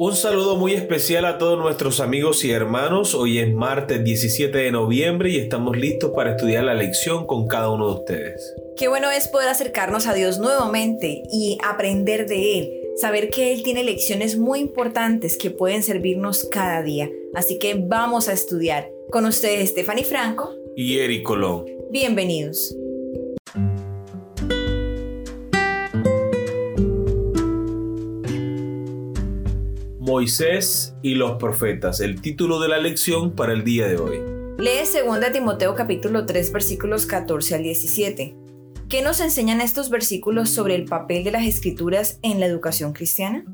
Un saludo muy especial a todos nuestros amigos y hermanos. Hoy es martes 17 de noviembre y estamos listos para estudiar la lección con cada uno de ustedes. Qué bueno es poder acercarnos a Dios nuevamente y aprender de Él, saber que Él tiene lecciones muy importantes que pueden servirnos cada día. Así que vamos a estudiar. Con ustedes Stephanie Franco y Eric Colón. Bienvenidos. Moisés y los profetas, el título de la lección para el día de hoy. Lee 2 Timoteo capítulo 3 versículos 14 al 17. ¿Qué nos enseñan estos versículos sobre el papel de las escrituras en la educación cristiana?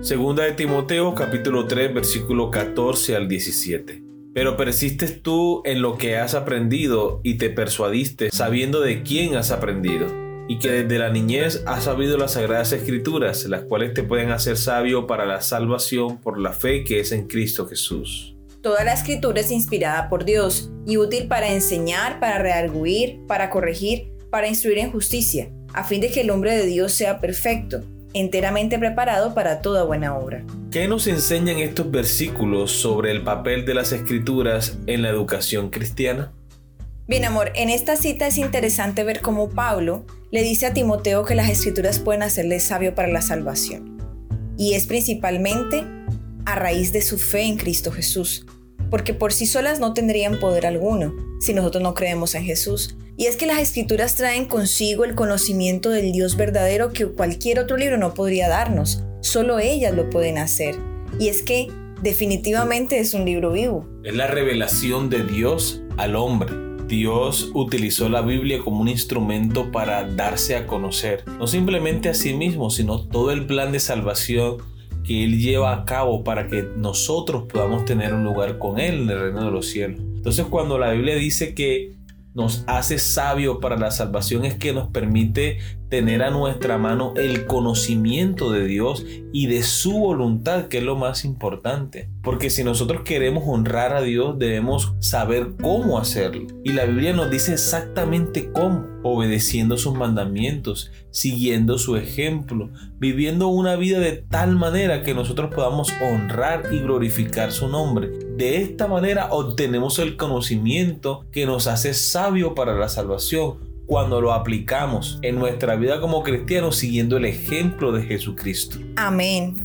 Segunda de Timoteo capítulo 3 versículo 14 al 17. Pero persistes tú en lo que has aprendido y te persuadiste sabiendo de quién has aprendido y que desde la niñez has sabido las sagradas escrituras, las cuales te pueden hacer sabio para la salvación por la fe que es en Cristo Jesús. Toda la escritura es inspirada por Dios y útil para enseñar, para redarguir, para corregir, para instruir en justicia, a fin de que el hombre de Dios sea perfecto, enteramente preparado para toda buena obra. ¿Qué nos enseñan estos versículos sobre el papel de las escrituras en la educación cristiana? Bien, amor, en esta cita es interesante ver cómo Pablo le dice a Timoteo que las escrituras pueden hacerle sabio para la salvación. Y es principalmente a raíz de su fe en Cristo Jesús, porque por sí solas no tendrían poder alguno si nosotros no creemos en Jesús. Y es que las escrituras traen consigo el conocimiento del Dios verdadero que cualquier otro libro no podría darnos, solo ellas lo pueden hacer. Y es que definitivamente es un libro vivo. Es la revelación de Dios al hombre Dios utilizó la Biblia como un instrumento para darse a conocer, no simplemente a sí mismo, sino todo el plan de salvación que Él lleva a cabo para que nosotros podamos tener un lugar con Él en el reino de los cielos. Entonces cuando la Biblia dice que nos hace sabio para la salvación es que nos permite tener a nuestra mano el conocimiento de Dios y de su voluntad, que es lo más importante. Porque si nosotros queremos honrar a Dios, debemos saber cómo hacerlo. Y la Biblia nos dice exactamente cómo, obedeciendo sus mandamientos, siguiendo su ejemplo, viviendo una vida de tal manera que nosotros podamos honrar y glorificar su nombre. De esta manera obtenemos el conocimiento que nos hace sabio para la salvación cuando lo aplicamos en nuestra vida como cristianos siguiendo el ejemplo de Jesucristo. Amén.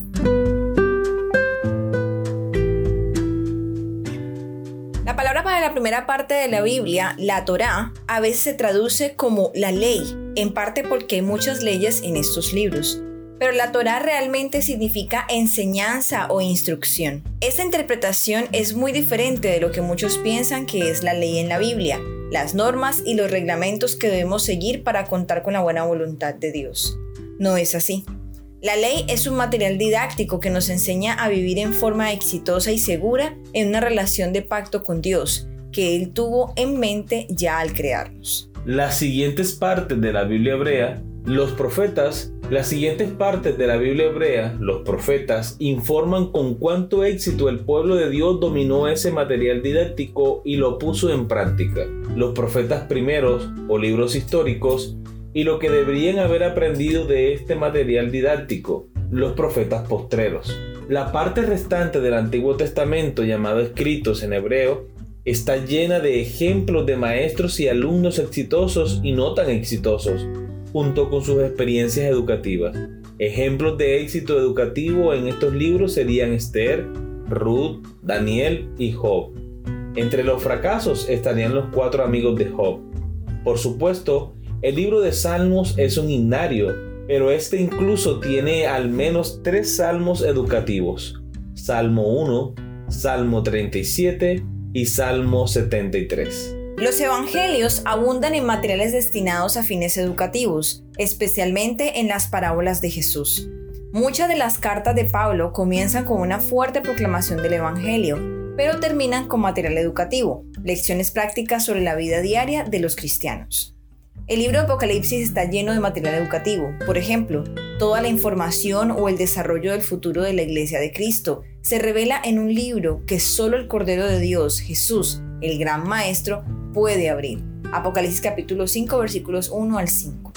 La palabra para la primera parte de la Biblia, la Torá, a veces se traduce como la ley, en parte porque hay muchas leyes en estos libros. Pero la Torá realmente significa enseñanza o instrucción. Esta interpretación es muy diferente de lo que muchos piensan que es la ley en la Biblia las normas y los reglamentos que debemos seguir para contar con la buena voluntad de Dios. No es así. La ley es un material didáctico que nos enseña a vivir en forma exitosa y segura en una relación de pacto con Dios, que Él tuvo en mente ya al crearnos. Las siguientes partes de la Biblia hebrea, los profetas las siguientes partes de la Biblia hebrea, los profetas, informan con cuánto éxito el pueblo de Dios dominó ese material didáctico y lo puso en práctica. Los profetas primeros o libros históricos y lo que deberían haber aprendido de este material didáctico, los profetas postreros. La parte restante del Antiguo Testamento, llamado escritos en hebreo, está llena de ejemplos de maestros y alumnos exitosos y no tan exitosos junto con sus experiencias educativas. Ejemplos de éxito educativo en estos libros serían Esther, Ruth, Daniel y Job. Entre los fracasos estarían los cuatro amigos de Job. Por supuesto, el libro de Salmos es un himnario, pero este incluso tiene al menos tres salmos educativos. Salmo 1, Salmo 37 y Salmo 73. Los evangelios abundan en materiales destinados a fines educativos, especialmente en las parábolas de Jesús. Muchas de las cartas de Pablo comienzan con una fuerte proclamación del Evangelio, pero terminan con material educativo, lecciones prácticas sobre la vida diaria de los cristianos. El libro de Apocalipsis está lleno de material educativo, por ejemplo, toda la información o el desarrollo del futuro de la Iglesia de Cristo se revela en un libro que solo el Cordero de Dios, Jesús, el Gran Maestro, puede abrir. Apocalipsis capítulo 5 versículos 1 al 5.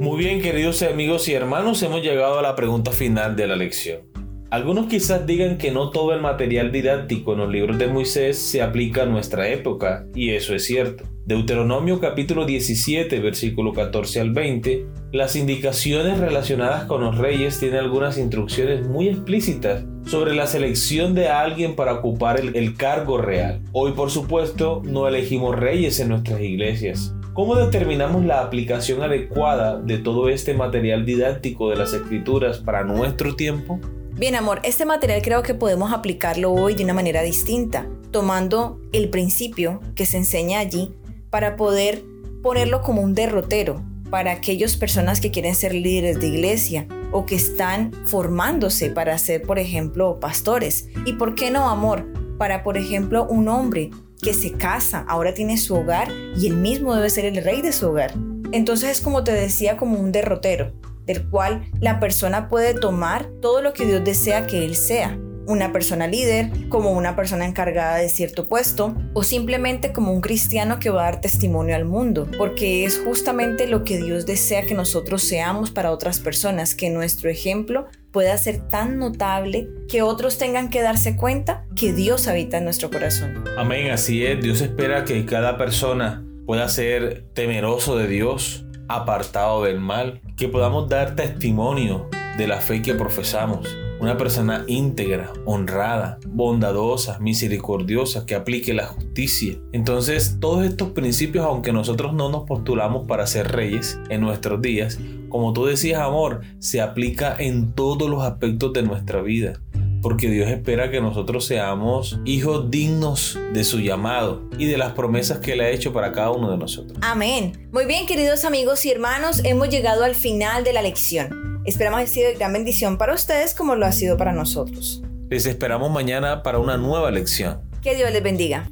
Muy bien, queridos amigos y hermanos, hemos llegado a la pregunta final de la lección. Algunos quizás digan que no todo el material didáctico en los libros de Moisés se aplica a nuestra época, y eso es cierto. Deuteronomio capítulo 17, versículo 14 al 20, las indicaciones relacionadas con los reyes tienen algunas instrucciones muy explícitas sobre la selección de alguien para ocupar el, el cargo real. Hoy, por supuesto, no elegimos reyes en nuestras iglesias. ¿Cómo determinamos la aplicación adecuada de todo este material didáctico de las escrituras para nuestro tiempo? Bien, amor, este material creo que podemos aplicarlo hoy de una manera distinta, tomando el principio que se enseña allí para poder ponerlo como un derrotero para aquellas personas que quieren ser líderes de iglesia o que están formándose para ser, por ejemplo, pastores. ¿Y por qué no, amor? Para, por ejemplo, un hombre que se casa, ahora tiene su hogar y él mismo debe ser el rey de su hogar. Entonces es como te decía, como un derrotero del cual la persona puede tomar todo lo que Dios desea que él sea. Una persona líder, como una persona encargada de cierto puesto, o simplemente como un cristiano que va a dar testimonio al mundo, porque es justamente lo que Dios desea que nosotros seamos para otras personas, que nuestro ejemplo pueda ser tan notable que otros tengan que darse cuenta que Dios habita en nuestro corazón. Amén, así es. Dios espera que cada persona pueda ser temeroso de Dios, apartado del mal, que podamos dar testimonio de la fe que profesamos. Una persona íntegra, honrada, bondadosa, misericordiosa, que aplique la justicia. Entonces, todos estos principios, aunque nosotros no nos postulamos para ser reyes en nuestros días, como tú decías, amor, se aplica en todos los aspectos de nuestra vida porque Dios espera que nosotros seamos hijos dignos de su llamado y de las promesas que Él ha hecho para cada uno de nosotros. Amén. Muy bien, queridos amigos y hermanos, hemos llegado al final de la lección. Esperamos que sido de gran bendición para ustedes como lo ha sido para nosotros. Les esperamos mañana para una nueva lección. Que Dios les bendiga.